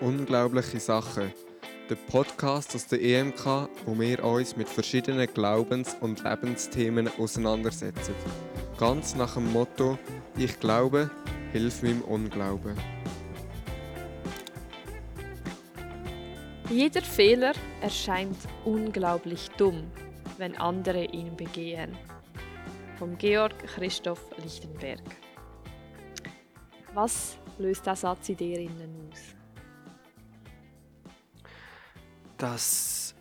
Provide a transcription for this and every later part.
Unglaubliche Sachen. Der Podcast aus der EMK, wo wir uns mit verschiedenen Glaubens- und Lebensthemen auseinandersetzen. Ganz nach dem Motto: Ich glaube, hilf meinem Unglauben. Jeder Fehler erscheint unglaublich dumm, wenn andere ihn begehen. Vom Georg Christoph Lichtenberg. Was löst der Satz in dir innen aus? Dass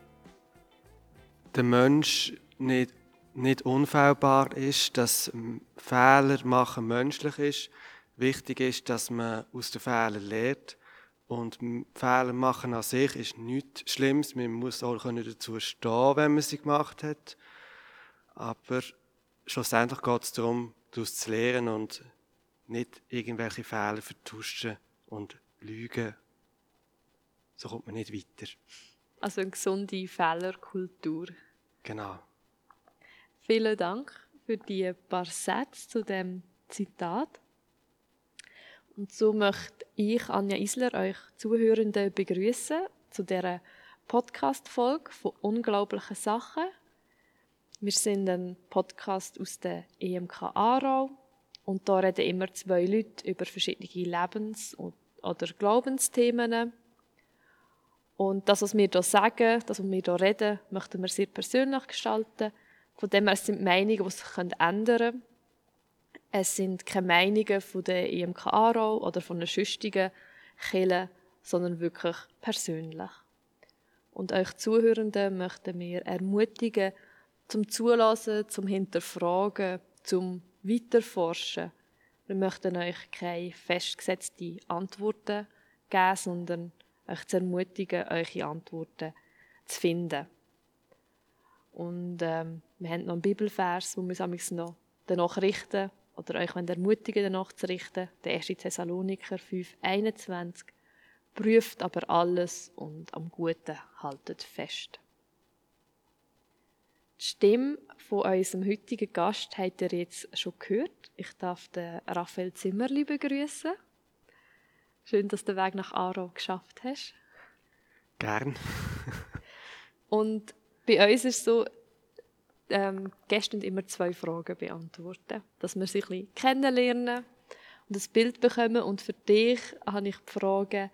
der Mensch nicht, nicht unfehlbar ist, dass Fehler machen menschlich ist. Wichtig ist, dass man aus den Fehlern lernt. Und Fehler machen an sich ist nichts Schlimmes. Man muss auch dazu stehen, wenn man sie gemacht hat. Aber schlussendlich geht es darum, daraus zu lernen und nicht irgendwelche Fehler vertuschen und lügen. So kommt man nicht weiter. Also eine gesunde Fehlerkultur. Genau. Vielen Dank für die paar Sätze zu dem Zitat. Und so möchte ich, Anja Isler, euch Zuhörenden begrüßen zu dieser Podcast-Folge von unglaublichen Sachen. Wir sind ein Podcast aus der EMK Aarau und da reden immer zwei Leute über verschiedene Lebens- oder Glaubensthemen. Und das, was wir hier sagen, das, was wir hier reden, möchten wir sehr persönlich gestalten. Von dem her sind Meinungen, die sich ändern können. Es sind keine Meinungen von der IMK Aarau oder von einer schüchtigen Kirche, sondern wirklich persönlich. Und euch Zuhörenden möchten wir ermutigen, zum Zulassen, zum Hinterfragen, zum Weiterforschen. Wir möchten euch keine festgesetzten Antworten geben, sondern euch zu ermutigen, eure Antworten zu finden. Und ähm, wir haben noch einen Bibelvers, wo wir uns noch danach richten oder euch ermutigen, danach zu richten. Der 1. Thessaloniker 5, 21. Prüft aber alles und am Guten haltet fest. Die Stimme von unserem heutigen Gast habt ihr jetzt schon gehört. Ich darf den Raphael Zimmerli begrüßen. Schön, dass du den Weg nach Aarau geschafft hast. Gern. Und bei uns ist es so, ähm, Gäste immer zwei Fragen beantworten, dass wir sie ein bisschen kennenlernen und ein Bild bekommen. Und für dich habe ich die Frage,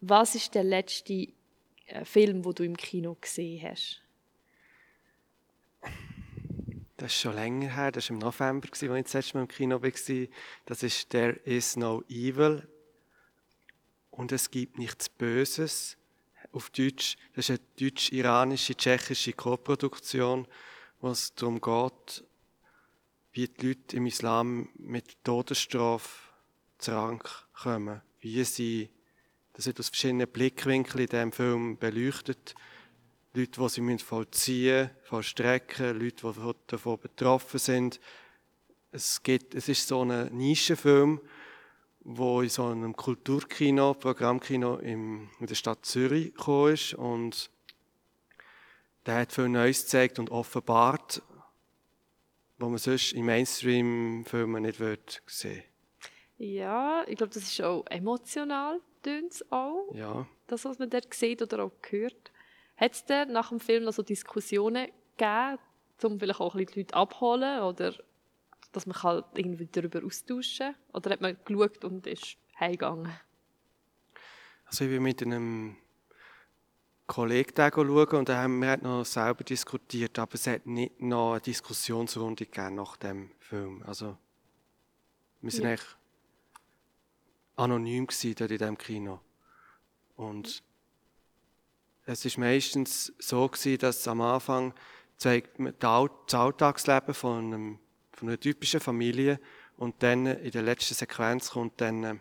was ist der letzte äh, Film, wo du im Kino gesehen hast? Das ist schon länger her, das war im November, als ich das letzte Mal im Kino war. Das ist There is no evil und es gibt nichts Böses. Auf Deutsch, das ist eine deutsch-iranische, tschechische Co-Produktion, wo es darum geht, wie die Leute im Islam mit Todesstrafe zu Rang kommen. Wie sie, das wird aus verschiedenen Blickwinkeln in diesem Film beleuchtet. Leute, die sie vollziehen müssen, vollstrecken, Leute, die davon betroffen sind. Es, geht, es ist so ein Nischenfilm, wo in so einem Kulturkino, Programmkino in der Stadt Zürich gekommen ist und der hat viel Neues gezeigt und offenbart, was man sonst im Mainstream-Filmen nicht wird sehen Ja, ich glaube, das ist auch emotional, tönt auch. Ja. Das, was man dort sieht oder auch hört. Hat es nach dem Film noch so Diskussionen gegeben, um vielleicht auch ein bisschen die Leute abholen oder dass man halt irgendwie darüber austauschen kann? Oder hat man geschaut und ist heimgegangen? Also ich bin mit einem Kollegen schauen und da haben wir noch selber diskutiert, aber es hat nicht noch eine Diskussionsrunde gegeben nach dem Film. Also wir sind ja. eigentlich anonym dort in diesem Kino. Und es ist meistens so gewesen, dass am Anfang zeigt man das Alltagsleben von einem von einer typischen Familie. Und dann in der letzten Sequenz kommt dann äh,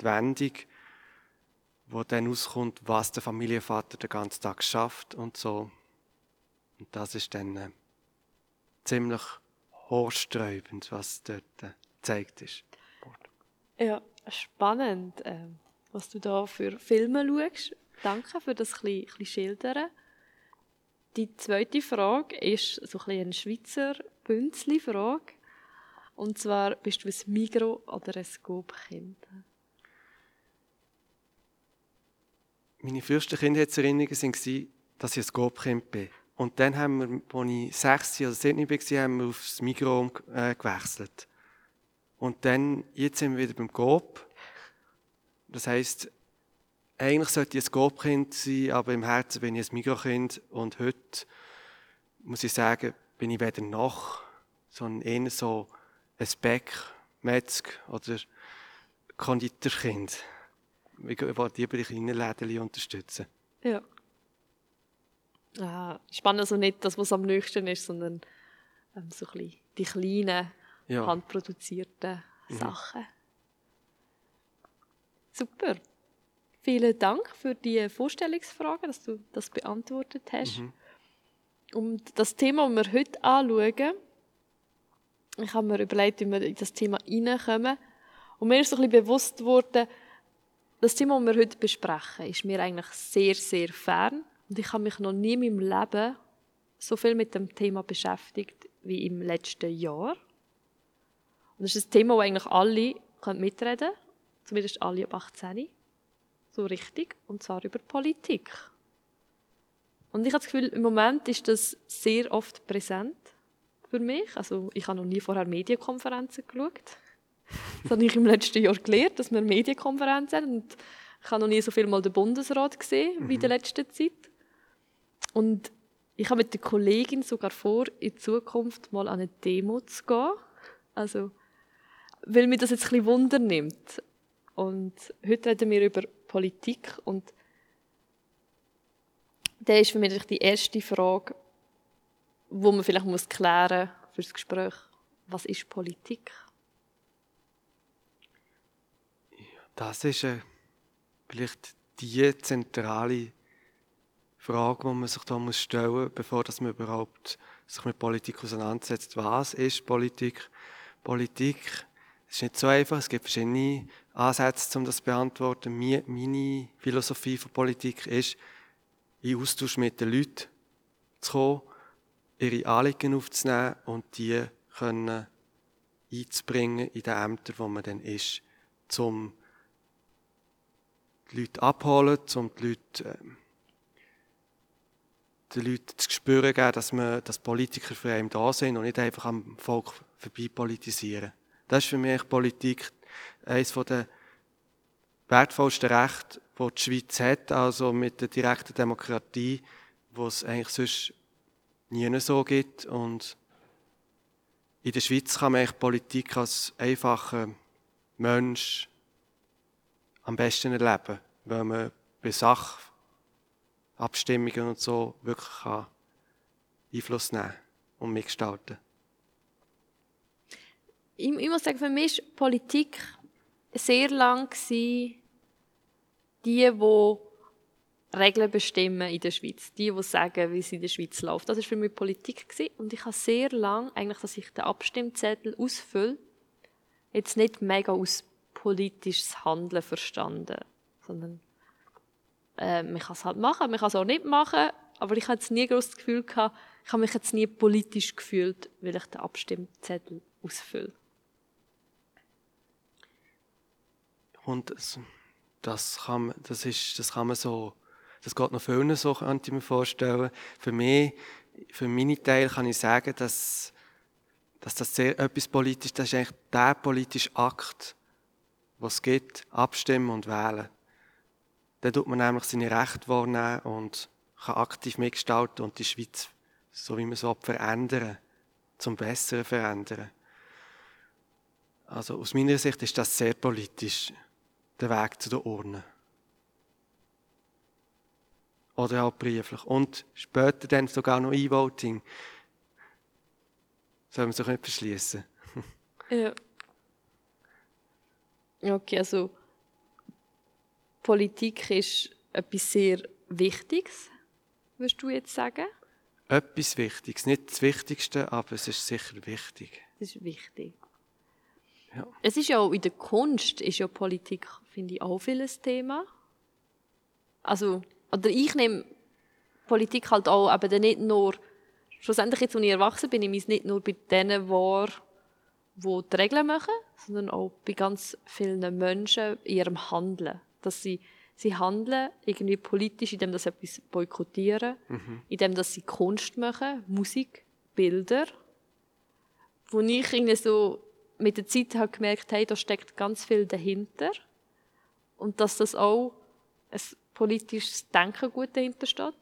die Wendung, wo dann auskommt, was der Familienvater den ganzen Tag schafft und so. Und das ist dann äh, ziemlich haarsträubend, was dort äh, gezeigt ist. Ja, spannend, äh, was du da für Filme schaust. Danke für das ein bisschen Schildern. Die zweite Frage ist so ein bisschen eine Schweizer Bünzli-Frage. Und zwar, bist du ein Migro- oder ein Scoop-Kind? meine frühesten Kindheitserinnerungen waren, dass ich ein Gobkind bin. Und dann haben wir, als ich sechs oder sieben war, haben wir aufs Mikro äh, gewechselt. Und dann, jetzt sind wir wieder beim Gob. Das heisst, eigentlich sollte ich ein Gobkind sein, aber im Herzen bin ich ein Mikrokind. Und heute, muss ich sagen, bin ich weder noch, sondern eher so ein Beck, Metzg oder Konditorkind. Ich wollte lieber die kleinen Läden unterstützen. Ja. Ah, spannend also nicht das, was am nächsten ist, sondern ähm, so ein bisschen die kleinen, ja. handproduzierten mhm. Sachen. Super. Vielen Dank für die Vorstellungsfrage, dass du das beantwortet hast. Mhm. Und das Thema, das wir heute anschauen, ich habe mir überlegt, wie wir in das Thema hineinkommen. Und mir ist so ein bisschen bewusst geworden, das Thema, das wir heute besprechen, ist mir eigentlich sehr, sehr fern. Und ich habe mich noch nie in meinem Leben so viel mit dem Thema beschäftigt wie im letzten Jahr. Und das ist ein Thema, wo eigentlich alle mitreden können, zumindest alle ab 18. So richtig. Und zwar über Politik. Und ich habe das Gefühl, im Moment ist das sehr oft präsent für mich. Also ich habe noch nie vorher Medienkonferenzen geschaut. Das habe ich im letzten Jahr gelernt, dass wir Medienkonferenzen haben. Und ich habe noch nie so viel mal den Bundesrat gesehen wie in der mhm. letzten Zeit. Und ich habe mit der Kollegin sogar vor, in Zukunft mal an eine Demo zu gehen. Also, weil mir das jetzt ein bisschen Wunder nimmt. Und heute reden wir über Politik und da ist für mich die erste Frage, wo man vielleicht muss klären für das Gespräch. Was ist Politik? Das ist äh, vielleicht die zentrale Frage, die man sich da muss stellen muss, bevor dass man überhaupt sich mit Politik auseinandersetzt. Was ist Politik? Politik ist nicht so einfach. Es gibt verschiedene Ansätze, um das zu beantworten. Meine Philosophie von Politik ist, in Austausch mit den Leuten zu kommen, ihre Anliegen aufzunehmen und die können einzubringen in den Ämtern, wo man dann ist, um die Leute abholen, um die Leute ähm, den Leuten zu spüren geben, dass, man, dass Politiker für einen da sind und nicht einfach am Volk vorbei politisieren. Das ist für mich Politik eines der wertvollsten Rechte, die die Schweiz hat, also mit der direkten Demokratie, wo es eigentlich sonst nie so gibt. Und in der Schweiz kann man eigentlich Politik als einfacher Mensch am besten erleben, weil man bei Sachen Abstimmungen und so wirklich kann Einfluss nehmen und mitgestalten ich, ich muss sagen, für mich war Politik sehr lang die, die Regeln bestimmen in der Schweiz. Die, die sagen, wie es in der Schweiz läuft. Das war für mich Politik. Gewesen. Und ich habe sehr lang, eigentlich, dass ich den Abstimmzettel ausfülle, jetzt nicht mega aus politisches Handeln verstanden, sondern äh, man kann es halt machen, man kann es auch nicht machen, aber ich jetzt nie groß das Gefühl gehabt, ich habe mich jetzt nie politisch gefühlt, weil ich den Abstimmzettel ausfülle. Und das, das, kann, das, ist, das kann man so, das geht noch vielen so, könnte ich mir vorstellen. Für mich, für meine Teil kann ich sagen, dass, dass das sehr etwas politisch, das ist eigentlich der politische Akt, was es gibt, abstimmen und wählen. Dann tut man nämlich seine Rechte wahrnehmen und kann aktiv mitgestalten und die Schweiz, so wie man so verändern, zum Besseren verändern. Also aus meiner Sicht ist das sehr politisch, der Weg zu der Urne. Oder auch brieflich. Und später dann sogar noch E-Voting. Soll man sich nicht verschließen. ja. Okay, also Politik ist etwas sehr Wichtiges, würdest du jetzt sagen? Etwas Wichtiges. Nicht das Wichtigste, aber es ist sicher wichtig. Es ist wichtig. Ja. Es ist ja auch in der Kunst, ist ja Politik, finde ich, auch vieles Thema. Also, oder ich nehme Politik halt auch, aber nicht nur, schlussendlich jetzt, als ich erwachsen bin, nehme ich es nicht nur bei denen wahr, die die Regeln machen, sondern auch bei ganz vielen Menschen in ihrem Handeln dass sie Sie handeln irgendwie politisch, indem sie etwas boykottieren, Mhm. indem dass sie Kunst machen, Musik, Bilder. Wo ich irgendwie so mit der Zeit habe gemerkt, hey, da steckt ganz viel dahinter. Und dass das auch ein politisches Denken gut dahinter steht.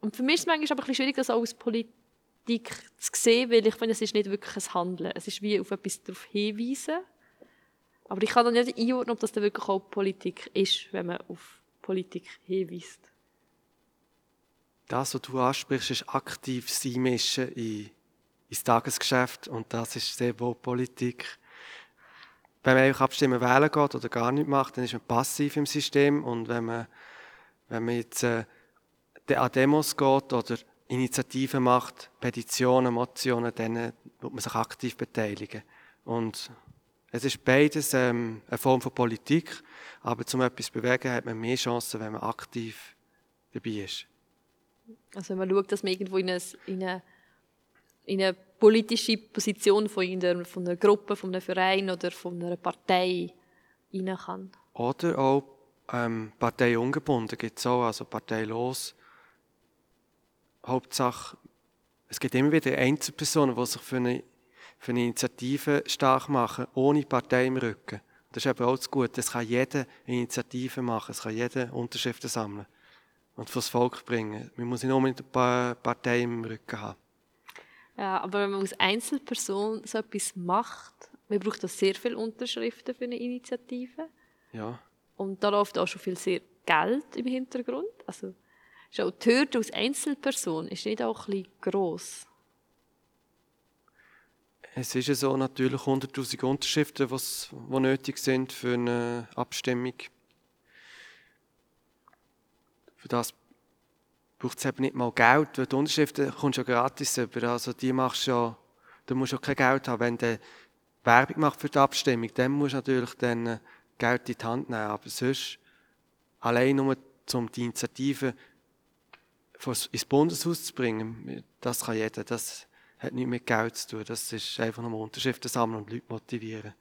Und für mich ist es manchmal aber ein schwierig, das auch aus Politik zu sehen, weil ich finde, es ist nicht wirklich ein Handeln. Es ist wie auf etwas darauf hinweisen. Aber ich kann dann nicht einordnen, ob das dann wirklich auch Politik ist, wenn man auf Politik hinweist. Das, was du ansprichst, ist aktiv sein mischen in, ins Tagesgeschäft und das ist sehr wohl Politik. Wenn man abstimmen wählen geht oder gar nichts macht, dann ist man passiv im System und wenn man, wenn man jetzt äh, an Demos geht oder Initiativen macht, Petitionen, Motionen, dann äh, wird man sich aktiv beteiligen. Und es ist beides ähm, eine Form von Politik, aber zum etwas zu bewegen hat man mehr Chancen, wenn man aktiv dabei ist. Also wenn man schaut, dass man irgendwo in eine, in eine, in eine politische Position von, einer, von einer Gruppe, von einem Verein oder von einer Partei rein kann. Oder auch ähm, parteiungebunden gibt es auch, also parteilos. Hauptsache, es gibt immer wieder Einzelpersonen, die sich für eine, für eine Initiative stark machen, ohne Partei im Rücken. Das ist eben auch das Gute. Es kann jeder Initiative machen, es kann jeder Unterschriften sammeln und fürs Volk bringen. Man muss nicht unbedingt eine Partei im Rücken haben. Ja, aber wenn man als Einzelperson so etwas macht, man braucht da sehr viele Unterschriften für eine Initiative. Ja. Und da läuft auch schon viel sehr Geld im Hintergrund. Also auch die Hürde als Einzelperson ist nicht auch ein bisschen gross. Es ist ja so natürlich 100'000 Unterschriften, was, die nötig sind für eine Abstimmung. Für das braucht es eben nicht mal Geld, weil die Unterschriften kommst du ja gratis über. Also die machst du ja, du musst ja kein Geld haben. Wenn du Werbung machst für die Abstimmung, dann musst du natürlich dann äh, Geld in die Hand nehmen. Aber sonst, allein nur um die Initiative ins Bundeshaus zu bringen, das kann jeder. Das hat nichts mit Geld zu tun. Das ist einfach nur Unterschriften sammeln und Leute motivieren.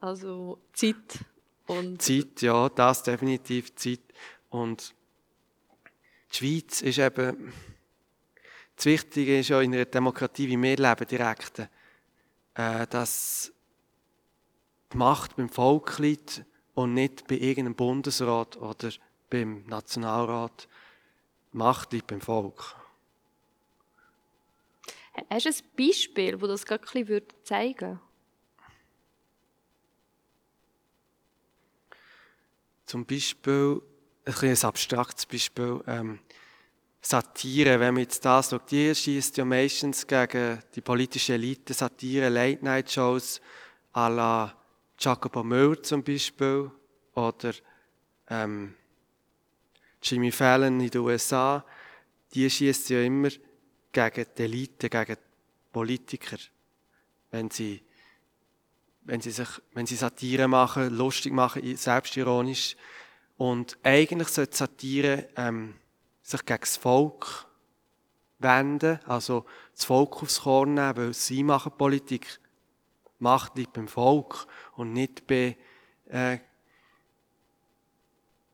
Also Zeit und Zeit, ja, das definitiv Zeit. Und die Schweiz ist eben, das Wichtige ist ja in einer Demokratie, wie wir leben, direkt, äh, dass die Macht beim Volk liegt und nicht bei irgendeinem Bundesrat oder beim Nationalrat. Die Macht liegt beim Volk. Hast du ein Beispiel, wo das gerade ein bisschen zeigen würde? Zum Beispiel, ein, ein abstraktes Beispiel, ähm, Satire, wenn man jetzt das schaut, die schießt ja meistens gegen die politische Elite, Satire, Late-Night-Shows à la Jacopo Müller zum Beispiel oder ähm, Jimmy Fallon in den USA, die schießt ja immer gegen die Elite, gegen die Politiker, wenn sie, wenn sie, sich, wenn sie Satire machen, lustig machen, selbstironisch. Und eigentlich sollte Satire ähm, sich gegen das Volk wenden, also das Volk aufs Korn nehmen, weil sie machen Politik. Macht liegt beim Volk und nicht bei, äh,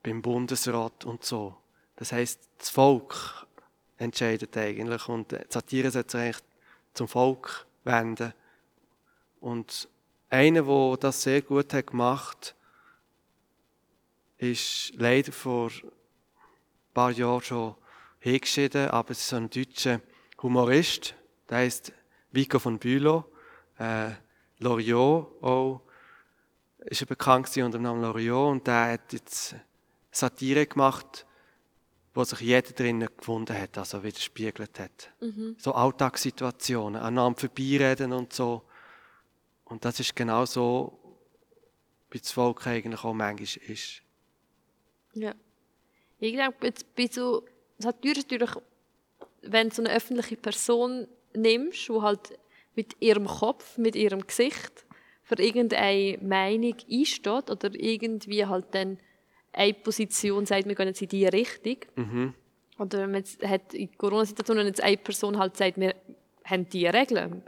beim Bundesrat und so. Das heißt, das Volk entscheidet eigentlich und die Satire sollte sich eigentlich zum Volk wenden. Und einer, der das sehr gut hat gemacht ist leider vor ein paar Jahren schon hingeschieden, aber es ist so ein deutscher Humorist, der heißt Vico von Bülow, äh, Loriot auch, ist er bekannt unter dem Namen Loriot und der hat jetzt Satire gemacht, wo sich jeder drinnen gefunden hat, also widerspiegelt hat. Mhm. So Alltagssituationen, aneinander vorbeireden und so. Und das ist genau so, wie das Volk eigentlich auch manchmal ist. Ja. Ich denke, jetzt bei so Satire ist natürlich, wenn du so eine öffentliche Person nimmst, die halt mit ihrem Kopf, mit ihrem Gesicht für irgendeine Meinung einsteht oder irgendwie halt dann eine Position sagt, wir gehen jetzt in diese Richtung. Mhm. Oder wenn man jetzt hat in Corona-Situationen jetzt eine Person halt sagt, wir haben diese Regeln,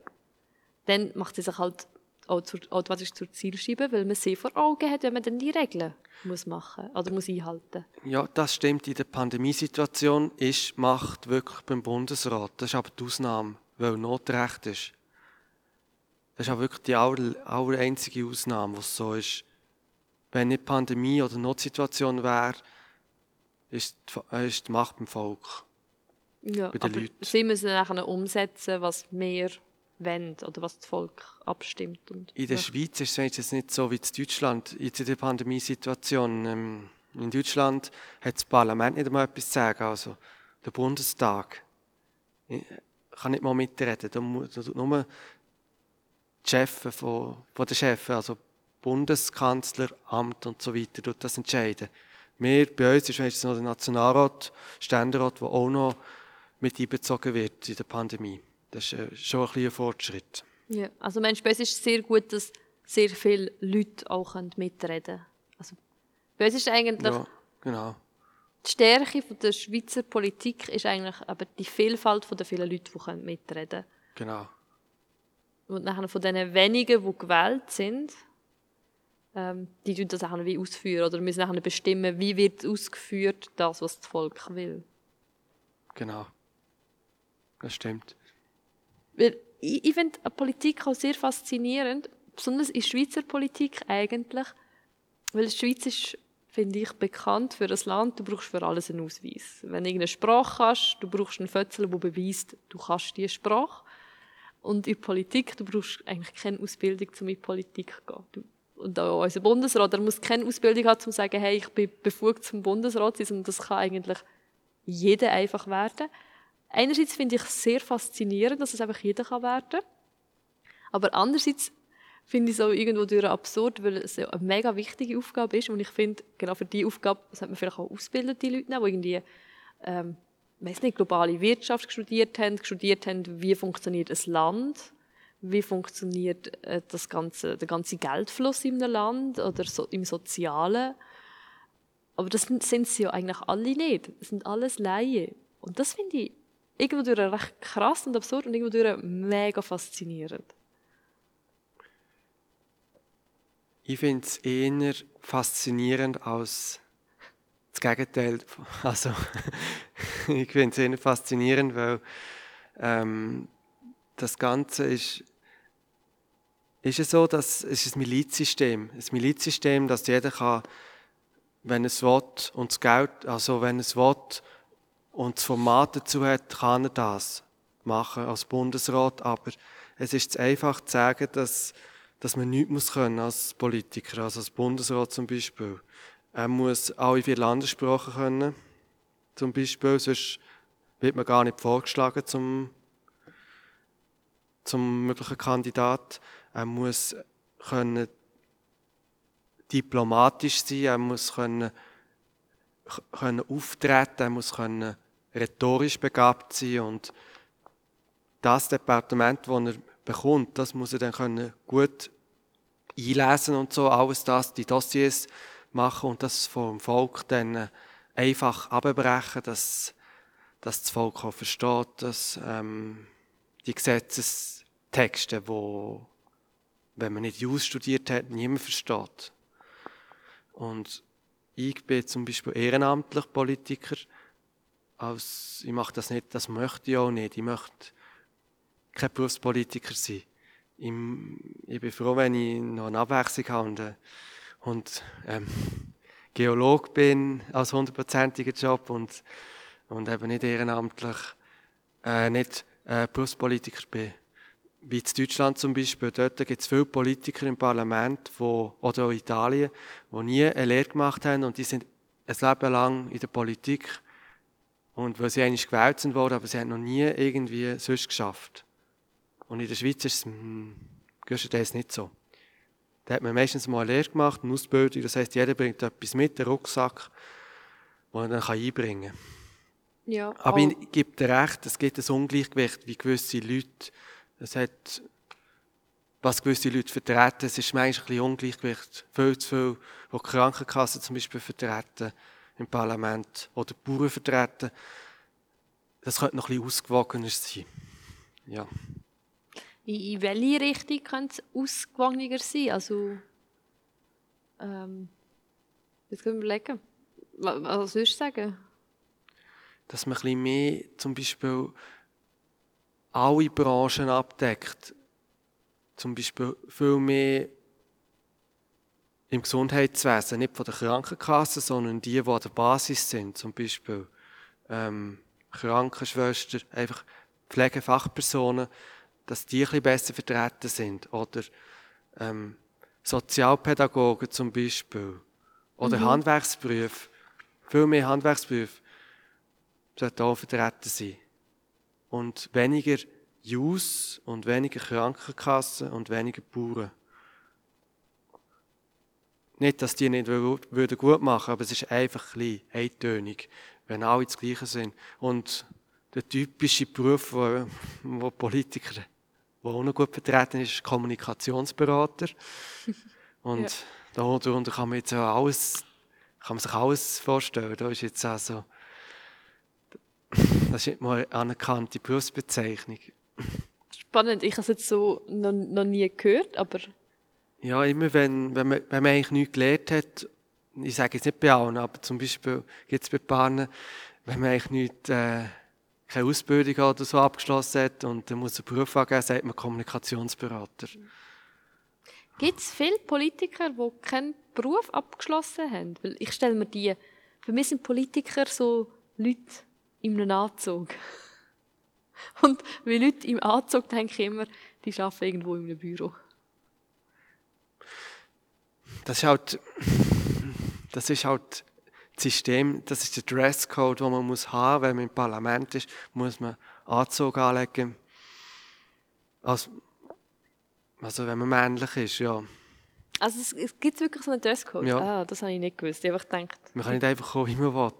dann macht sie sich halt automatisch zur Zielscheibe, weil man sie vor Augen hat, wenn man dann die Regeln muss machen oder muss einhalten. Ja, das stimmt. In der Pandemiesituation ist Macht wirklich beim Bundesrat. Das ist aber die Ausnahme, weil Notrecht ist. Das ist auch wirklich die aller, aller einzige Ausnahme, was so ist. Wenn nicht Pandemie oder Notsituation wäre, ist die, äh, ist die Macht beim Volk. Ja, bei den aber Leuten. sie müssen dann umsetzen, was wir wollen oder was das Volk abstimmt. Und, In der ja. Schweiz ist es jetzt nicht so wie in Deutschland, jetzt in der Pandemiesituation. Ähm, in Deutschland hat das Parlament nicht einmal etwas zu sagen, also der Bundestag kann nicht mal mitreden. Da tut nur die Chefin von, von der Chefin, also Bundeskanzler, Amt und so weiter, tut das entscheiden. Wir, bei uns ist wenigstens noch der Nationalrat, Ständerat, der auch noch mit einbezogen wird in der Pandemie. Das ist äh, schon ein ein Fortschritt. Ja, also Mensch, bei uns ist es sehr gut, dass sehr viele Leute auch mitreden können. Also, bei uns ist eigentlich Ja, genau. die Stärke der Schweizer Politik ist eigentlich aber die Vielfalt der vielen Leute, die mitreden können. Genau. Und nachher von den wenigen, die gewählt sind, ähm, die tun das auch wie ausführen oder müssen nachher bestimmen, wie wird ausgeführt, das, was das Volk will. Genau. Das stimmt. Weil ich, ich finde Politik auch sehr faszinierend, besonders in Schweizer Politik eigentlich, weil die Schweiz ist, finde ich, bekannt für ein Land, du brauchst für alles einen Ausweis. Wenn du irgendeine Sprache hast, du brauchst einen Fötzel, der beweist, du kannst diese Sprache. Und in Politik, du brauchst eigentlich keine Ausbildung, um in Politik zu gehen. Und auch unser Bundesrat, der muss keine Ausbildung haben, um zu sagen, hey, ich bin befugt zum Bundesrat zu sein, sondern das kann eigentlich jeder einfach werden. Einerseits finde ich es sehr faszinierend, dass es einfach jeder kann werden kann. Aber andererseits finde ich es auch irgendwo durch absurd, weil es ja eine mega wichtige Aufgabe ist. Und ich finde, genau für diese Aufgabe sollte man vielleicht auch ausgebildete Leute nehmen, die irgendwie, ähm, weiß nicht, globale Wirtschaft studiert haben, studiert haben, wie funktioniert ein Land, wie funktioniert äh, das ganze, der ganze Geldfluss in einem Land oder so, im Sozialen. Aber das sind sind sie ja eigentlich alle nicht. Das sind alles Laien. Und das finde ich irgendwo durch recht krass und absurd und irgendwo mega faszinierend. Ich finde es eher faszinierend als das Gegenteil. Also, ich finde es eher faszinierend, weil ähm, das Ganze ist, ist es so, dass es ist ein Milizsystem. Ein Milizsystem, dass jeder kann, wenn es will und das Geld, also wenn es will und das Format dazu hat, kann er das machen als Bundesrat. Aber es ist zu einfach zu sagen, dass, dass man nichts muss können als Politiker, also als Bundesrat zum Beispiel. Er muss alle vier Landessprachen können, zum Beispiel, sonst wird man gar nicht vorgeschlagen zum, zum möglichen Kandidat. Er muss können diplomatisch sein, er muss können, können auftreten, er muss können rhetorisch begabt sein und das Departement, das er bekommt, das muss er dann können gut einlesen und so, alles das, die Dossiers machen und das vom Volk dann einfach abbrechen, dass, dass das Volk auch versteht, dass ähm, die Gesetzestexte, wo wenn man nicht Jus studiert hat, niemand versteht. Und ich bin zum Beispiel ehrenamtlich Politiker. Als, ich mache das nicht, das möchte ich auch nicht. Ich möchte kein Berufspolitiker sein. Ich, ich bin froh, wenn ich noch eine Abwechslung habe und, äh, und ähm, Geolog bin als hundertprozentiger Job und, und eben nicht ehrenamtlich, äh, nicht äh, Berufspolitiker bin. Wie in Deutschland zum Beispiel, dort gibt es viele Politiker im Parlament wo, oder auch in Italien, die nie eine Lehre gemacht haben und die sind ein Leben lang in der Politik und weil sie eigentlich gewählt sind worden, aber sie haben noch nie irgendwie sonst geschafft. Und in der Schweiz ist es hm, nicht so. Da hat man meistens mal eine Lehre gemacht, eine Ausbildung, das heisst, jeder bringt etwas mit, einen Rucksack, den er dann einbringen kann. Ja, Aber ich gebe dir recht, es gibt ein Ungleichgewicht, wie gewisse Leute, es hat, was gewisse Leute vertreten, es ist manchmal ein bisschen Ungleichgewicht, viel zu viel, die Krankenkassen zum Beispiel vertreten im Parlament oder die Bauern vertreten. Das könnte noch ein bisschen ausgewogener sein. Ja. in, in welche Richtung könnte es ausgewogener sein? Also, ähm, jetzt können wir überlegen. Was, was würdest du sagen? Dass man ein bisschen mehr zum Beispiel alle Branchen abdeckt. Zum Beispiel viel mehr im Gesundheitswesen, nicht von der Krankenkasse, sondern die, die an der Basis sind. Zum Beispiel ähm, Krankenschwester, einfach Pflegefachpersonen, dass die ein bisschen besser vertreten sind. Oder ähm, Sozialpädagogen zum Beispiel. Oder mhm. Handwerksberufe. Viel mehr Handwerksberufe sollten auch vertreten sein. Und weniger Jus und weniger Krankenkassen und weniger Bauern. Nicht, dass die nicht würden gut machen, aber es ist einfach ein bisschen eintönig, wenn alle das Gleiche sind. Und der typische Beruf, wo, wo Politiker, wo auch noch gut vertreten ist, ist Kommunikationsberater. Und ja. darunter kann man jetzt alles, kann man sich alles vorstellen. Da ist jetzt also, das ist mal eine anerkannte Berufsbezeichnung. Spannend, ich habe es jetzt so noch, noch nie gehört, aber ja, immer wenn, wenn, man, wenn man eigentlich nichts gelernt hat, ich sage jetzt nicht bei allen, aber zum Beispiel gibt es bei Paaren, wenn man eigentlich nicht, äh, keine Ausbildung oder so abgeschlossen hat und dann muss einen Beruf angeben, sagt man Kommunikationsberater. Gibt es viele Politiker, die keinen Beruf abgeschlossen haben? Weil ich stelle mir die, für mich sind Politiker so Leute in einem Anzug. Und wie Leute im Anzug denke ich immer, die arbeiten irgendwo in einem Büro das ist halt, das ist halt das System, das ist der Dresscode, den man muss haben, wenn man im Parlament ist, muss man Anzug anlegen. Also, also wenn man männlich ist, ja. Also es, es gibt wirklich so einen Dresscode? Ja. Ah, das habe ich nicht gewusst. Ich habe gedacht... Man kann nicht einfach kommen, wie man will.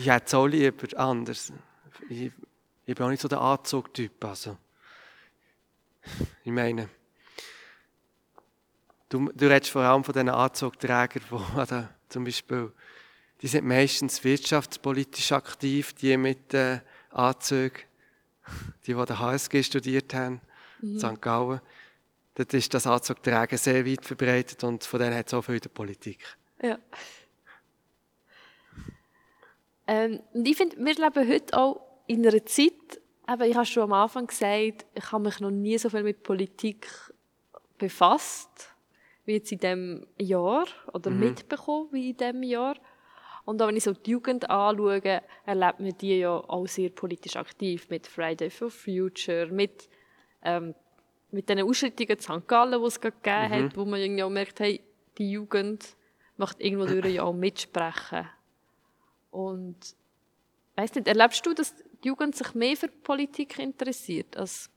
Ich hätte es auch lieber anders. Ich, ich bin auch nicht so der Anzugtyp. Also. Ich meine... Du, du redest vor allem von den Anzugträgern, die zum Beispiel, die sind meistens wirtschaftspolitisch aktiv, die mit äh, Anzügen, die, die den HSG studiert haben, mhm. St. Gallen. Dort ist das Anzugtragen sehr weit verbreitet und von denen hat es auch viel in der Politik. Ja. Ähm, und ich finde, wir leben heute auch in einer Zeit, eben, ich habe schon am Anfang gesagt, ich habe mich noch nie so viel mit Politik befasst wie jetzt in diesem Jahr oder mhm. mitbekommen wie in diesem Jahr. Und auch wenn ich so die Jugend anschaue, erlebt man die ja auch sehr politisch aktiv mit Friday for Future, mit, ähm, mit den Ausschreitungen in St. Gallen, die es gegeben mhm. hat, wo man irgendwie auch merkt, hey, die Jugend macht irgendwo durch ja auch mitsprechen. Und weißt nicht, erlebst du, dass die Jugend sich mehr für Politik interessiert, als,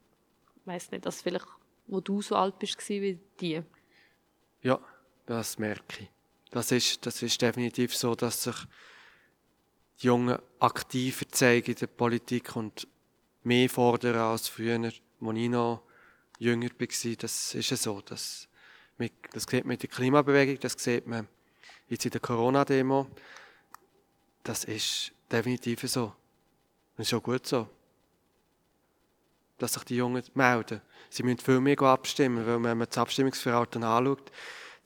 weiß nicht, als vielleicht, wo du so alt bist wie die? Ja, das merke ich. Das ist, das ist definitiv so, dass sich die Jungen aktiver zeigen in der Politik und mehr fordern als früher, als ich noch jünger war. Das ist ja so. Das, das sieht man in der Klimabewegung, das sieht man jetzt in der Corona-Demo. Das ist definitiv so. Und ist auch gut so. Dass sich die Jungen melden. Sie müssen viel mehr abstimmen, weil wenn man das Abstimmungsverhalten anschaut,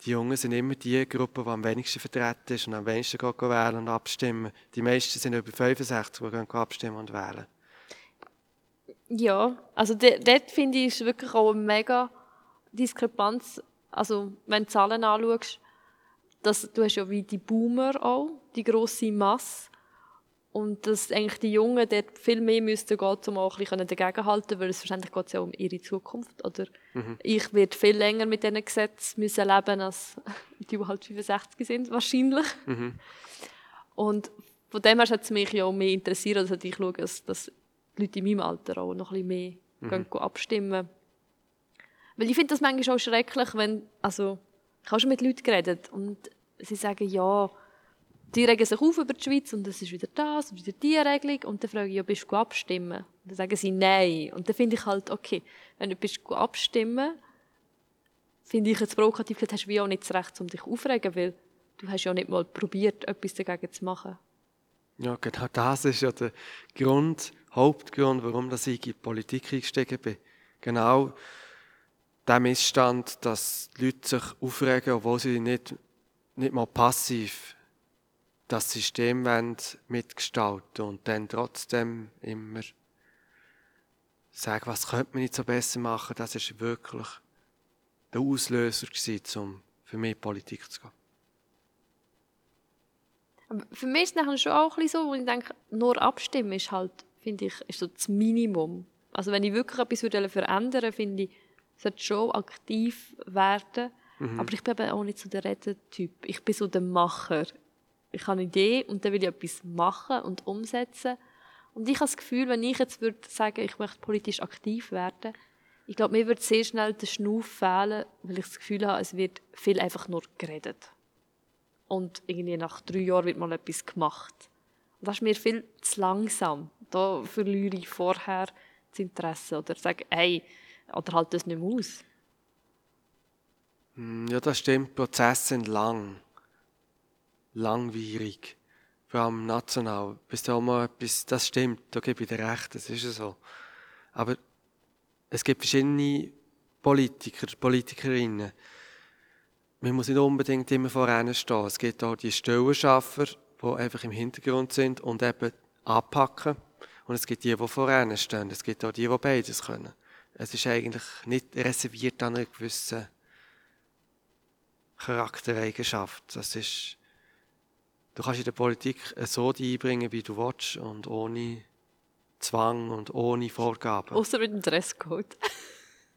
die Jungen sind immer die Gruppe, die am wenigsten vertreten ist und am wenigsten wählen und abstimmen. Die meisten sind über 65, die gehen abstimmen und wählen. Ja, also dort finde ich, ist wirklich auch eine mega Diskrepanz. Also, wenn du Zahlen anschaust, dass, du hast ja wie die Boomer auch, die grosse Masse. Und dass eigentlich die Jungen dort viel mehr müssten gehen, um auch ein bisschen dagegenhalten weil es verständlich geht ja um ihre Zukunft. Oder mhm. ich werde viel länger mit diesen Gesetzen müssen leben als die, die halt 65 sind, wahrscheinlich. Mhm. Und von dem her hat es mich ja auch mehr interessiert, also ich schaue, dass, dass Leute in meinem Alter auch noch ein bisschen mehr mhm. gehen, gehen abstimmen. Weil ich finde das manchmal auch schrecklich, wenn, also, ich habe schon mit Leuten geredet und sie sagen, ja, die regen sich auf über die Schweiz und es ist wieder das und wieder die Regelung und dann frage ich, ja, bist du abstimmen? Und dann sagen sie nein. Und dann finde ich halt, okay, wenn du bist abstimmen, finde ich jetzt provokativ, hast du auch nicht das Recht, um dich aufregen, weil du hast ja nicht mal probiert, etwas dagegen zu machen. Ja, genau das ist ja der Grund, Hauptgrund, warum ich in die Politik eingestiegen bin. Genau der Missstand, dass die Leute sich aufregen, obwohl sie nicht, nicht mal passiv das System mitgestalten und dann trotzdem immer sagen, was könnte man nicht so besser machen, das ist wirklich der Auslöser gewesen, um für mich Politik zu gehen. Aber für mich ist es nachher schon auch ein bisschen so, wo ich denke, nur abstimmen ist halt, finde ich, ist so das Minimum. Also wenn ich wirklich etwas verändern würde, finde ich, sollte schon aktiv werden. Mhm. Aber ich bin eben auch nicht so der Redetyp. Ich bin so der Macher. Ich habe eine Idee und dann will ich etwas machen und umsetzen. Und ich habe das Gefühl, wenn ich jetzt würde sagen, ich möchte politisch aktiv werden, ich glaube, mir wird sehr schnell der Schnuff fehlen, weil ich das Gefühl habe, es wird viel einfach nur geredet. Und irgendwie nach drei Jahren wird mal etwas gemacht. Und das ist mir viel zu langsam. Da verliere ich vorher das Interesse oder sage, hey, oder halt das nicht mehr aus. Hm, ja, das stimmt. Prozesse sind lang. Langwierig. Vor allem national. Bis da mal etwas, das stimmt, da gebe ich dir recht, das ist so. Aber es gibt verschiedene Politiker, Politikerinnen. Man muss nicht unbedingt immer voran stehen. Es gibt auch die Stellenschaffer, die einfach im Hintergrund sind und eben anpacken. Und es gibt die, die voran stehen. Es gibt auch die, die beides können. Es ist eigentlich nicht reserviert an einer gewissen Charaktereigenschaft. Das ist, du kannst in der Politik so einbringen, wie du willst und ohne Zwang und ohne Vorgaben. Außer mit dem Dresscode.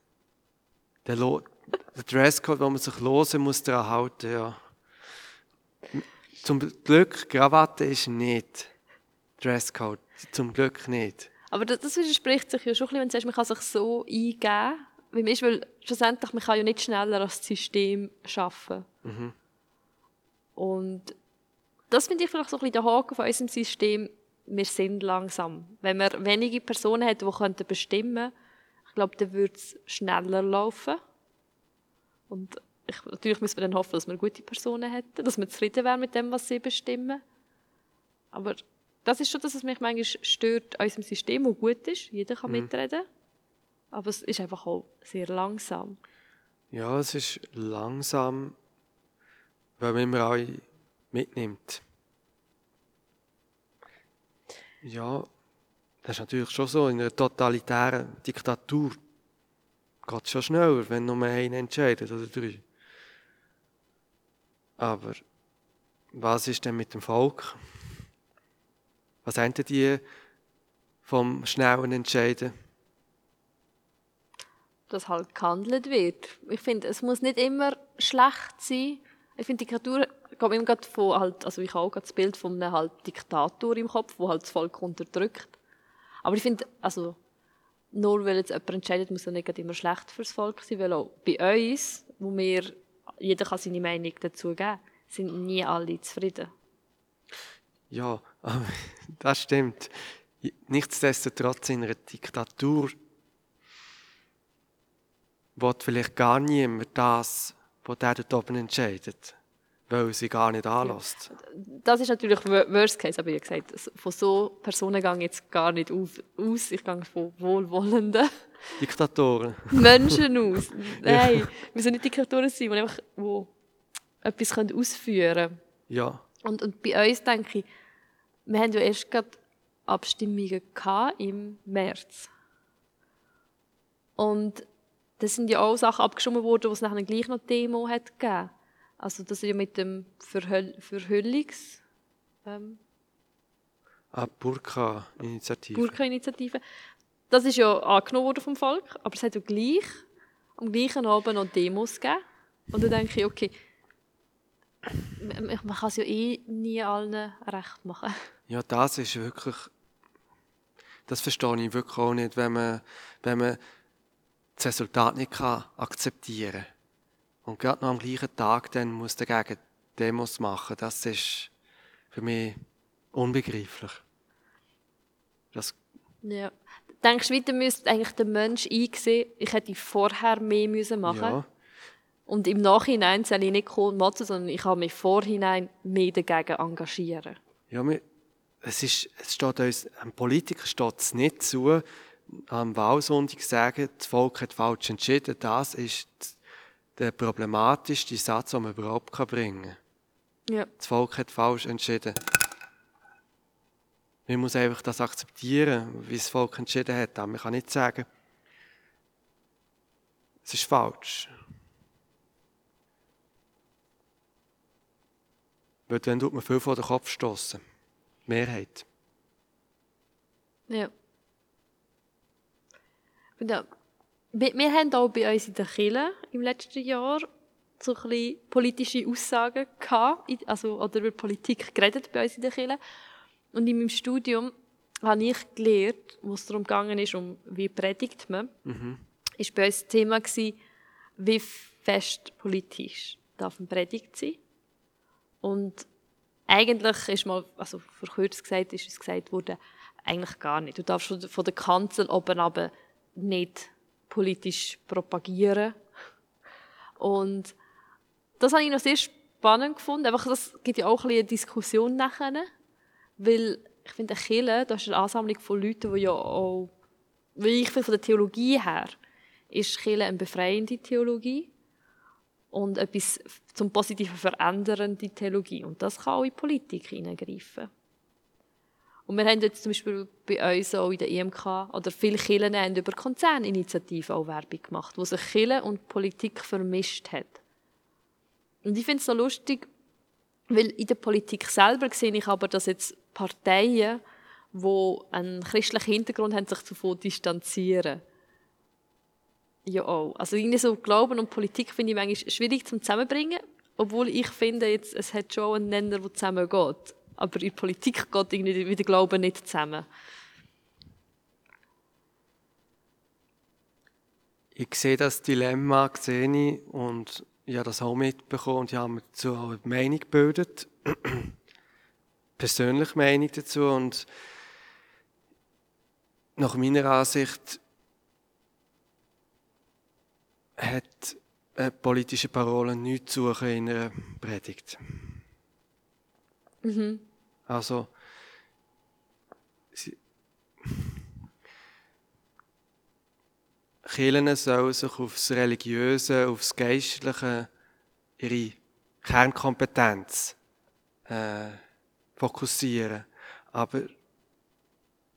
der, der Dresscode, wo man sich losen muss, daran halten, ja. Zum Glück, Krawatte ist nicht Dresscode. Zum Glück nicht. Aber das, das widerspricht sich ja schon ein bisschen, wenn du sagst, man kann sich so eingeben. Weil, ist, weil schlussendlich, man kann ja nicht schneller als das System arbeiten. Mhm. Und das finde ich vielleicht so ein bisschen der Haken von unserem System. Wir sind langsam. Wenn man wenige Personen hat, die bestimmen könnten, ich glaube, dann würde es schneller laufen. Und ich, natürlich müssen wir dann hoffen, dass wir gute Personen hätten, dass wir zufrieden wären mit dem, was sie bestimmen. Aber das ist schon das, was mich manchmal stört an unserem System, das gut ist. Jeder kann mhm. mitreden. Aber es ist einfach auch sehr langsam. Ja, es ist langsam, weil man immer alle mitnimmt. Ja, das ist natürlich schon so. In einer totalitären Diktatur geht es schon schneller, wenn nur einer entscheidet oder drei. Aber was ist denn mit dem Volk? Was haben die vom schnellen Entscheiden? Dass halt gehandelt wird. Ich finde, es muss nicht immer schlecht sein. Ich finde, Diktatur geht mir immer von halt, also ich habe auch das Bild von einem halt Diktator im Kopf, wo halt das Volk unterdrückt. Aber ich finde, also, nur weil jetzt jemand entscheidet, muss er nicht immer schlecht fürs Volk sein, weil auch bei uns, wo wir, jeder kann seine Meinung dazu geben, sind nie alle zufrieden. Ja, das stimmt. Nichtsdestotrotz in einer Diktatur will vielleicht gar niemand das, was der dort oben entscheidet, weil sie gar nicht anlässt. Das ist natürlich Worst Case, aber wie gesagt, von so Personen gehe ich jetzt gar nicht aus. Ich gehe von wohlwollenden Diktatoren. Menschen aus. Nein, ja. wir sind nicht Diktatoren sein, die einfach wo etwas ausführen können. Ja. Und, und bei uns denke ich, wir haben ja erst gerade Abstimmungen im März. Und das sind ja auch Sachen abgestimmt worden, wo es nachher gleich noch Demo hat gegeben. Also das ist ja mit dem Verhöll Verhüllungs... Ähm, ah, Burka-Initiative. Burka-Initiative. Das ist ja angenommen worden vom Volk, aber es hat ja gleich am gleichen Abend noch Demos gegeben. Und dann denke ich, okay, man kann es ja eh nie allen recht machen. Ja, das ist wirklich, das verstehe ich wirklich auch nicht, wenn man, wenn man das Resultat nicht kann akzeptieren kann. Und gerade noch am gleichen Tag dann muss dagegen Demos machen, das ist für mich unbegreiflich. Das ja. Denkst du, weiter müsste eigentlich der Mensch einsehen, ich hätte vorher mehr müssen machen? Ja. Und im Nachhinein soll ich nicht kommen motzen, sondern ich kann mich vorhinein mehr dagegen engagieren. Ja, es, ist, es steht uns, einem Politiker steht es nicht zu, am Wahlsonntag sagen, das Volk hat falsch entschieden, das ist der problematischste Satz, den man überhaupt bringen kann. Ja. Das Volk hat falsch entschieden. Man muss einfach das akzeptieren, wie das Volk entschieden hat. Aber man kann nicht sagen, es ist falsch. Weil dann tut man viel vor den Kopf stoßen. Mehrheit. Ja. Und ja, wir, wir haben auch bei uns in der Kirche im letzten Jahr so ein bisschen politische Aussagen gehabt, also, oder über Politik geredet bei uns in der Kirche. Und in meinem Studium habe ich gelernt, wo es darum gegangen ist, um wie predigt man, mhm. ist bei uns das Thema gewesen, wie fest politisch darf man predigt sein. Und eigentlich ist mal, also verkürzt gesagt, ist es gesagt worden, eigentlich gar nicht. Du darfst von der Kanzel oben aber nicht politisch propagieren. Und das habe ich noch sehr spannend gefunden. Einfach, das gibt ja auch ein eine Diskussion nachher. Weil ich finde, Kirche, das ist eine Ansammlung von Leuten, die ja auch, wie ich finde, von der Theologie her, ist Kirche eine befreiende Theologie und etwas zum Positiven verändernde Theologie. Und das kann auch in die Politik hineingreifen. Und wir haben jetzt zum Beispiel bei uns auch in der EMK, oder viele Kirchen haben über Konzerninitiativen auch Werbung gemacht, wo sich Kirche und Politik vermischt hat. Und ich finde es so lustig, weil in der Politik selber sehe ich aber, dass jetzt Parteien, die einen christlichen Hintergrund haben, sich davon distanzieren. Ja auch. Also irgendwie so Glauben und Politik finde ich manchmal schwierig zum zusammenbringen, obwohl ich finde, jetzt, es hat schon einen Nenner, der zusammengeht. Aber in Politik geht irgendwie wieder Glauben nicht zusammen. Ich sehe das Dilemma, sehe ich, und ich habe das auch mitbekommen und ich habe mir dazu auch eine Meinung gebildet. Persönliche Meinung dazu und nach meiner Ansicht hat eine politische Parole nichts zu suchen in einer Predigt. Mhm. Also, sie, Kirchen sollen sich aufs Religiöse, aufs Geistliche, ihre Kernkompetenz äh, fokussieren. Aber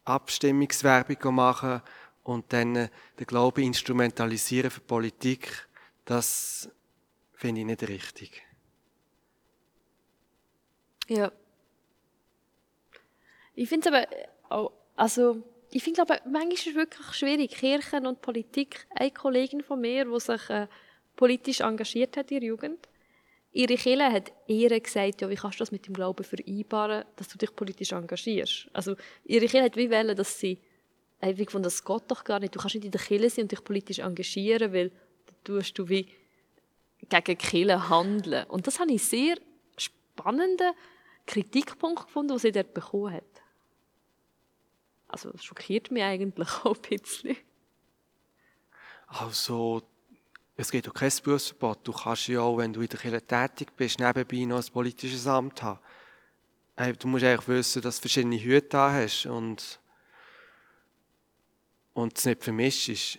Abstimmungswerbung machen und dann den Glauben instrumentalisieren für Politik, das finde ich nicht richtig. Ja. Ich finde es aber auch, also ich finde aber manchmal ist es wirklich schwierig, Kirchen und Politik. Eine Kollegin von mir, die sich äh, politisch engagiert hat in der Jugend, ihre Kirche hat ihr gesagt, ja, wie kannst du das mit dem Glauben vereinbaren, dass du dich politisch engagierst. Also ihre Kirche hat wie wollen, dass sie einfach von das geht doch gar nicht. Du kannst nicht in der Kirche sein und dich politisch engagieren, weil dann tust du wie gegen Kirche handeln. Und das habe ich sehr spannenden Kritikpunkt gefunden, den sie dort bekommen hat. Also das schockiert mich eigentlich auch ein bisschen. Also, es geht auch kein Berufsverbot. Du kannst ja auch, wenn du in der Kirche tätig bist, nebenbei noch ein politisches Amt haben. Du musst eigentlich wissen, dass du verschiedene Hüte da hast und, und es nicht vermischt ist.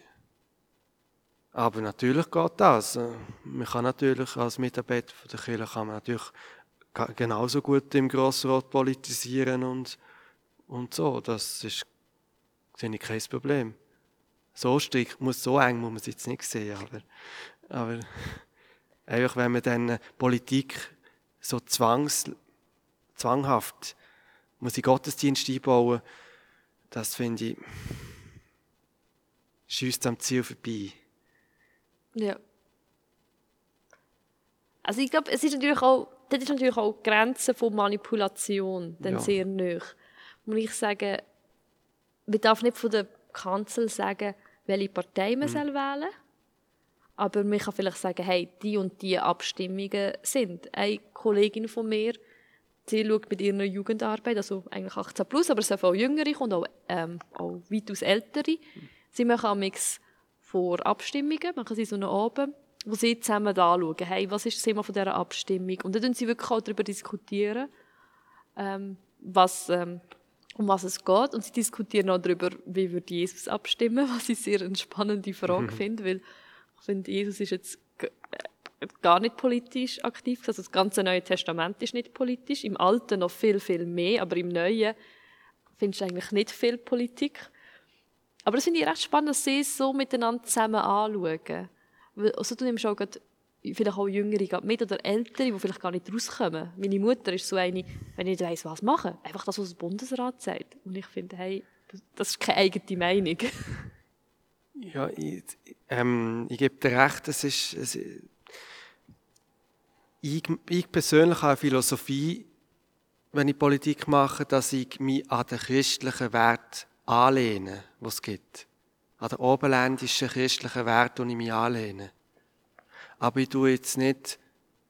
Aber natürlich geht das. Man kann natürlich als Mitarbeiter der Kirche kann man natürlich genauso gut im Grossrat politisieren und und so. Das ist, sehe ich kein Problem. So strikt, muss, so eng muss man es jetzt nicht sehen, aber, aber einfach, wenn man dann Politik so zwangs, zwanghaft muss ich Gottesdienst einbauen, das finde ich, schießt am Ziel vorbei. Ja. Also ich glaube, es ist natürlich auch, das ist natürlich auch die Grenze von Manipulation dann ja. sehr nöch muss ich sagen, man darf nicht von der Kanzel sagen, welche Partei man mhm. soll wählen aber man kann vielleicht sagen, hey, die und die Abstimmungen sind. Eine Kollegin von mir, sie schaut mit ihrer Jugendarbeit, also eigentlich 18 plus, aber es sind auch Jüngere und auch, ähm, auch weitaus Ältere. Sie machen am vor Abstimmungen, machen sie so eine Abend, wo sie zusammen anschauen, hey, was ist das Thema von dieser Abstimmung? Und dann diskutieren sie wirklich auch darüber diskutieren, ähm, was ähm, um was es geht. Und sie diskutieren auch darüber, wie würde Jesus abstimmen, was ich sehr eine spannende Frage finde, weil ich finde, Jesus ist jetzt äh, gar nicht politisch aktiv. Also das ganze Neue Testament ist nicht politisch. Im Alten noch viel, viel mehr, aber im Neuen findest du eigentlich nicht viel Politik. Aber das finde ich recht spannend, dass sie es so miteinander zusammen anschauen. Also du nimmst auch gerade vielleicht auch Jüngere mit oder Ältere, die vielleicht gar nicht rauskommen. Meine Mutter ist so eine, wenn ich nicht weiss, was machen, einfach das, was der Bundesrat sagt. Und ich finde, hey, das ist keine eigene Meinung. ja, ich, ähm, ich gebe dir recht, es ist, es, ich, ich persönlich habe eine Philosophie, wenn ich Politik mache, dass ich mich an den christlichen Wert anlehne, die es gibt. An den oberländischen christlichen Wert, die ich mich anlehne. Aber ich tue jetzt nicht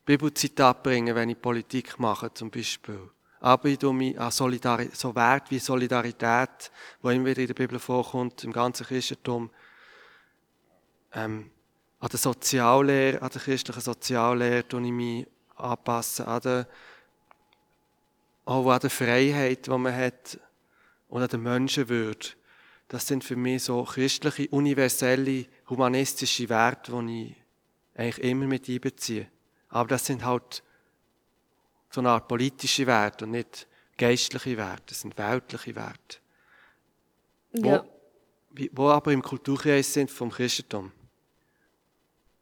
Bibelzitat bringen, wenn ich Politik mache, zum Beispiel. Aber ich tue mich an Solidari so Wert wie Solidarität, wo immer wieder in der Bibel vorkommt, im ganzen Christentum, ähm, an der Soziallehre, an der christlichen Soziallehre tue ich mich anpassen, an der, auch an der Freiheit, die man hat, und an der Menschenwürde. Das sind für mich so christliche, universelle, humanistische Werte, die ich eigentlich immer mit einbeziehe. Aber das sind halt so eine Art politische Werte und nicht geistliche Werte, das sind weltliche Werte. Ja. Wo, wo aber im Kulturkreis sind vom Christentum.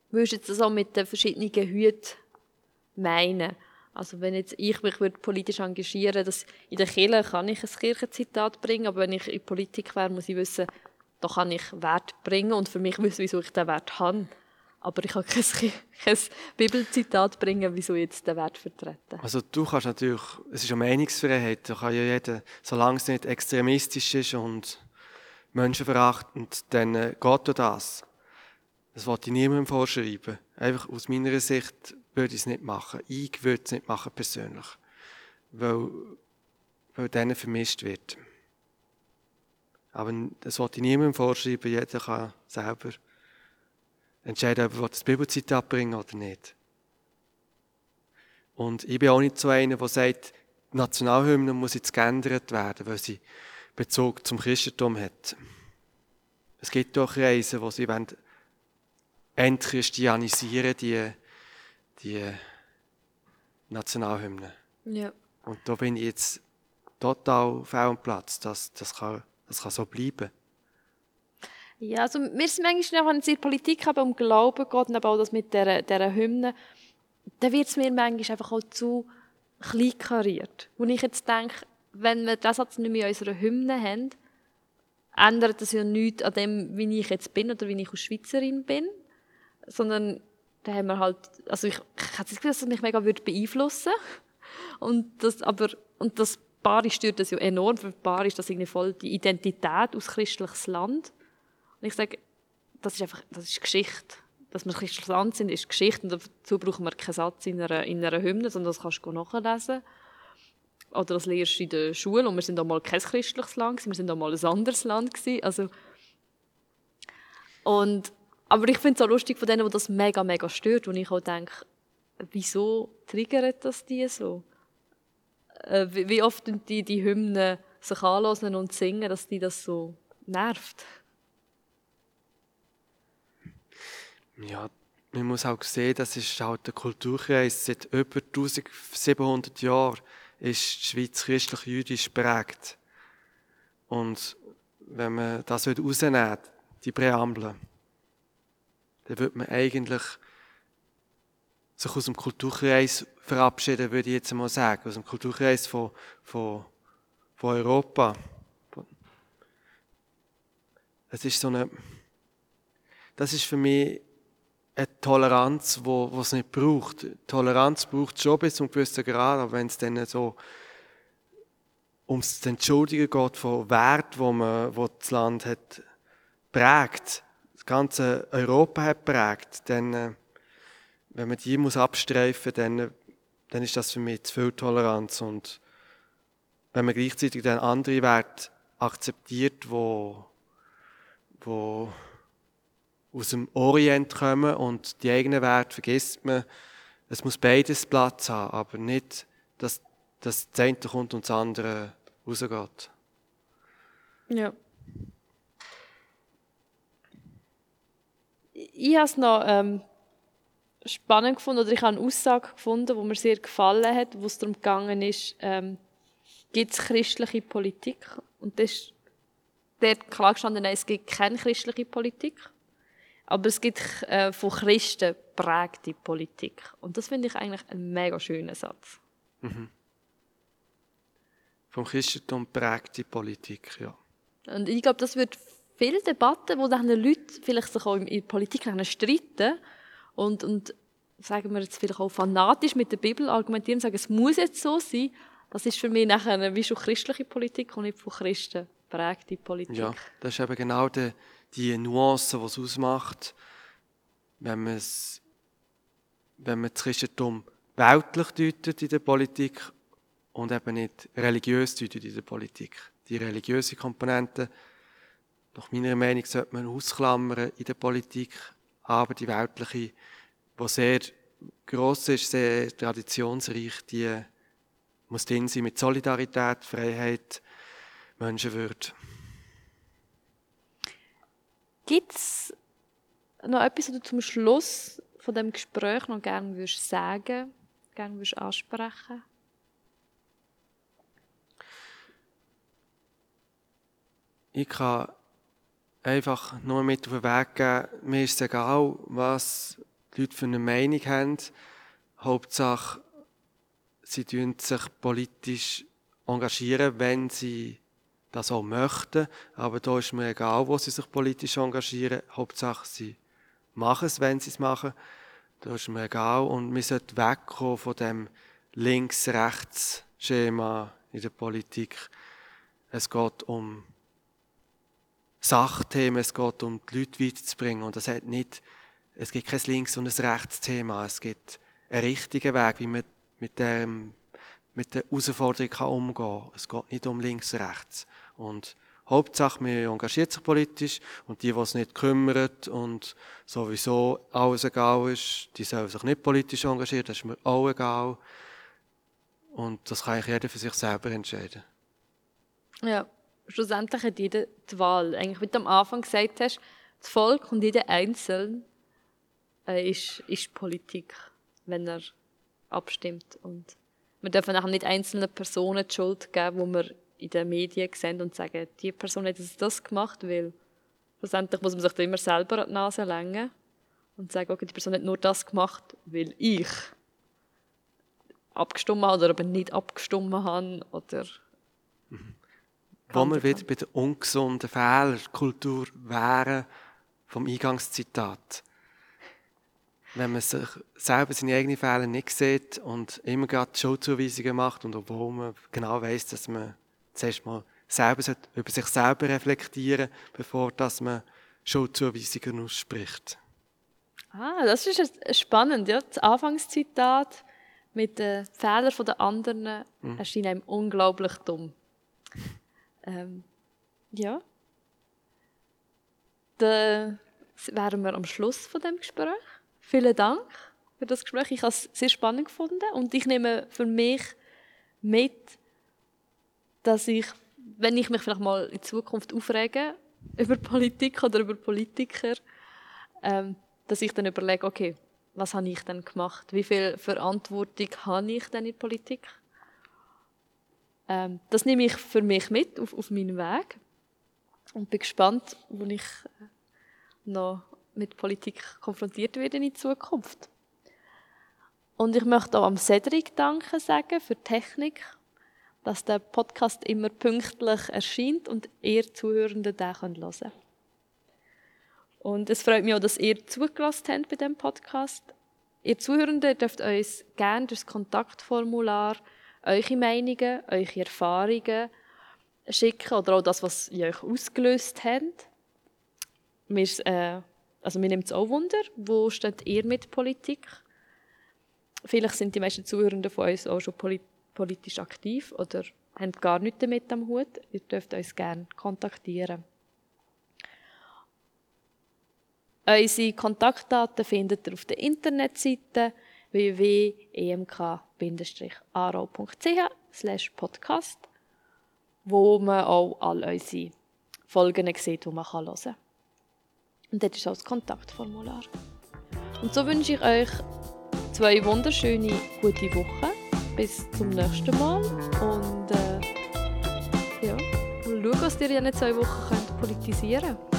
Würdest du jetzt das auch mit den verschiedenen Hüten meinen? Also wenn jetzt ich mich würde politisch engagieren dass in der Kirche kann ich ein Kirchenzitat bringen, aber wenn ich in Politik wäre, muss ich wissen, da kann ich Wert bringen und für mich wissen, wieso ich den Wert habe. Aber ich kann kein, kein Bibelzitat bringen, wieso jetzt den Wert vertreten. Also du kannst natürlich, es ist eine Meinungsfreiheit, da kann ja jeder, solange es nicht extremistisch ist und menschenverachtend, dann äh, geht ja das. Das wollte ich niemandem vorschreiben. Einfach aus meiner Sicht würde ich es nicht machen. Ich würde es nicht machen persönlich. Weil, weil denen vermisst wird. Aber das wollte ich niemandem vorschreiben. Jeder kann selber entscheiden, ob er das Bibelzitat bringen oder nicht. Und ich bin auch nicht so einer, der sagt, die Nationalhymne muss jetzt geändert werden, weil sie Bezug zum Christentum hat. Es gibt doch Reisen, wo sie entchristianisieren, die, die Nationalhymne. Ja. Und da bin ich jetzt total fehl am Platz. Das, das, kann, das kann so bleiben. Ja, also wir sind manchmal, wenn es in der Politik aber um Glauben geht und auch das mit dieser, dieser Hymne, dann wird es mir manchmal einfach auch zu kleinkariert. Wo ich jetzt denke, wenn wir das Satz nicht mehr in unserer Hymne haben, ändert das ja nichts an dem, wie ich jetzt bin oder wie ich als Schweizerin bin, sondern da haben wir halt, also ich, ich hatte das Gefühl, dass das mich mega würde beeinflussen. Und das, aber, und das Paar stört das ja enorm, für Paar ist das irgendwie voll die Identität aus christliches Land und ich sage, das ist einfach, das ist Geschichte. Dass wir christliches Land sind, ist Geschichte. Und dazu brauchen wir keinen Satz in einer, in einer Hymne, sondern das kannst du nachlesen. Oder das lehrst du in der Schule. Und wir sind auch mal kein christliches Land wir sind auch mal ein anderes Land gewesen. Also, und, aber ich finde es auch lustig von denen, die das mega, mega stört, wo ich auch denke, wieso triggert das die so? Äh, wie oft die die Hymnen sich anhören und singen, dass die das so nervt? Ja, man muss auch sehen, das ist halt der Kulturkreis. Seit über 1700 Jahren ist die Schweiz christlich-jüdisch prägt. Und wenn man das rausnimmt, die Präambel, dann wird man eigentlich sich aus dem Kulturkreis verabschieden, würde ich jetzt mal sagen. Aus dem Kulturkreis von, von, von Europa. Das ist so eine, das ist für mich eine Toleranz, wo, wo es nicht braucht. Toleranz braucht es schon bis zum gewissen Grad, aber wenn es dann so ums Entschuldigen geht von Wert, wo man, wo das Land hat prägt, das ganze Europa hat prägt, dann, äh, wenn man die muss abstreifen, dann, dann ist das für mich zu viel Toleranz und wenn man gleichzeitig dann andere Werte akzeptiert, wo, wo aus dem Orient kommen und die eigenen Werte vergisst man. Es muss beides Platz haben, aber nicht, dass, das eine kommt und das andere rausgeht. Ja. Ich habe es noch ähm, spannend gefunden, oder ich habe eine Aussage gefunden, die mir sehr gefallen hat, wo es darum gegangen ist, ähm, gibt es christliche Politik? Und das ist dort klar gestanden, nein, es gibt keine christliche Politik. Aber es gibt äh, von Christen prägte Politik. Und das finde ich eigentlich einen mega schönen Satz. Mhm. Vom Christentum prägte Politik, ja. Und ich glaube, das wird viele Debatten, wo dann Leute vielleicht sich auch in der Politik streiten und, und sagen wir jetzt vielleicht auch fanatisch mit der Bibel argumentieren und sagen, es muss jetzt so sein, das ist für mich nachher wie schon christliche Politik und nicht von Christen prägte Politik. Ja, das ist eben genau die, die Nuance, die es ausmacht, wenn man es, wenn man das Christentum weltlich deutet in der Politik und eben nicht religiös deutet in der Politik. Die religiöse Komponente, nach meiner Meinung, sollte man ausklammern in der Politik, aber die weltliche, die sehr gross ist, sehr traditionsreich, die muss drin sein mit Solidarität, Freiheit, Menschenwürde. Gibt es noch etwas, was du zum Schluss von dem Gespräch noch gerne würdest sagen, gerne würdest ansprechen? Ich kann einfach nur mit auf den Weg geben, mir ist es egal, was die Leute für eine Meinung haben. Hauptsache, sie engagieren sich politisch engagieren, wenn sie das auch möchten. Aber da ist mir egal, wo sie sich politisch engagieren. Hauptsache, sie machen es, wenn sie es machen. Da ist mir egal. Und wir sollten wegkommen von dem Links-Rechts-Schema in der Politik. Es geht um Sachthemen, es geht um die Leute weiterzubringen. Und es hat nicht, es gibt kein Links- und ein Rechtsthema. Es gibt einen richtigen Weg, wie man mit dem mit der Herausforderung umgehen kann. Es geht nicht um links, rechts. Und Hauptsache, man engagiert sich politisch und die, die es nicht kümmern und sowieso alles egal ist, die sollen sich nicht politisch engagieren, das ist mir auch egal. Und das kann jeder für sich selber entscheiden. Ja, schlussendlich hat jeder die Wahl. Eigentlich, wie du am Anfang gesagt hast, das Volk und jeder Einzelne äh, ist, ist Politik, wenn er abstimmt. Und wir dürfen auch nicht einzelnen Personen die Schuld geben, wo wir in den Medien sehen und sagen, die Person hat das gemacht, weil schlussendlich muss man sich da immer selber an die Nase längen und sagen, okay, die Person hat nur das gemacht, weil ich abgestimmt habe oder aber nicht abgestimmt habe oder mhm. Wo wir wieder bei der ungesunden Fehlerkultur wären vom Eingangszitat. Wenn man sich selber seine eigenen Fehler nicht sieht und immer gerade Schuldzuweisungen macht und obwohl man genau weiß, dass man zuerst mal selber über sich selber reflektieren bevor dass man Schuldzuweisungen ausspricht. Ah, das ist spannend. Ja? Das Anfangszitat mit den Fehlern der anderen mhm. erscheint einem unglaublich dumm. Ähm, ja. Dann wären wir am Schluss von dem Gespräch. Vielen Dank für das Gespräch. Ich habe es sehr spannend gefunden und ich nehme für mich mit, dass ich, wenn ich mich vielleicht mal in Zukunft aufrege über Politik oder über Politiker, ähm, dass ich dann überlege, okay, was habe ich denn gemacht? Wie viel Verantwortung habe ich denn in Politik? Ähm, das nehme ich für mich mit auf, auf meinen Weg und bin gespannt, wo ich äh, noch mit Politik konfrontiert werde in Zukunft. Und ich möchte auch am Cedric danken sagen für die Technik, dass der Podcast immer pünktlich erscheint und ihr Zuhörende den hören können. Und es freut mich auch, dass ihr zugelassen habt bei diesem Podcast. Ihr Zuhörende dürft uns gerne durch das Kontaktformular eure Meinungen, eure Erfahrungen schicken oder auch das, was ihr euch ausgelöst habt. Wir, äh, also mir nimmt es auch Wunder, wo steht ihr mit Politik? Vielleicht sind die meisten Zuhörenden von uns auch schon politisch aktiv oder haben gar nichts damit am Hut. Ihr dürft uns gerne kontaktieren. Unsere Kontaktdaten findet ihr auf der Internetseite www.emk-aro.ch podcast, wo man auch all unsere Folgen sieht, die man hören kann. Und dort ist auch das Kontaktformular. Und so wünsche ich euch zwei wunderschöne, gute Wochen. Bis zum nächsten Mal. Und äh, ja, schauen, was ihr in zwei Wochen könnt politisieren könnt.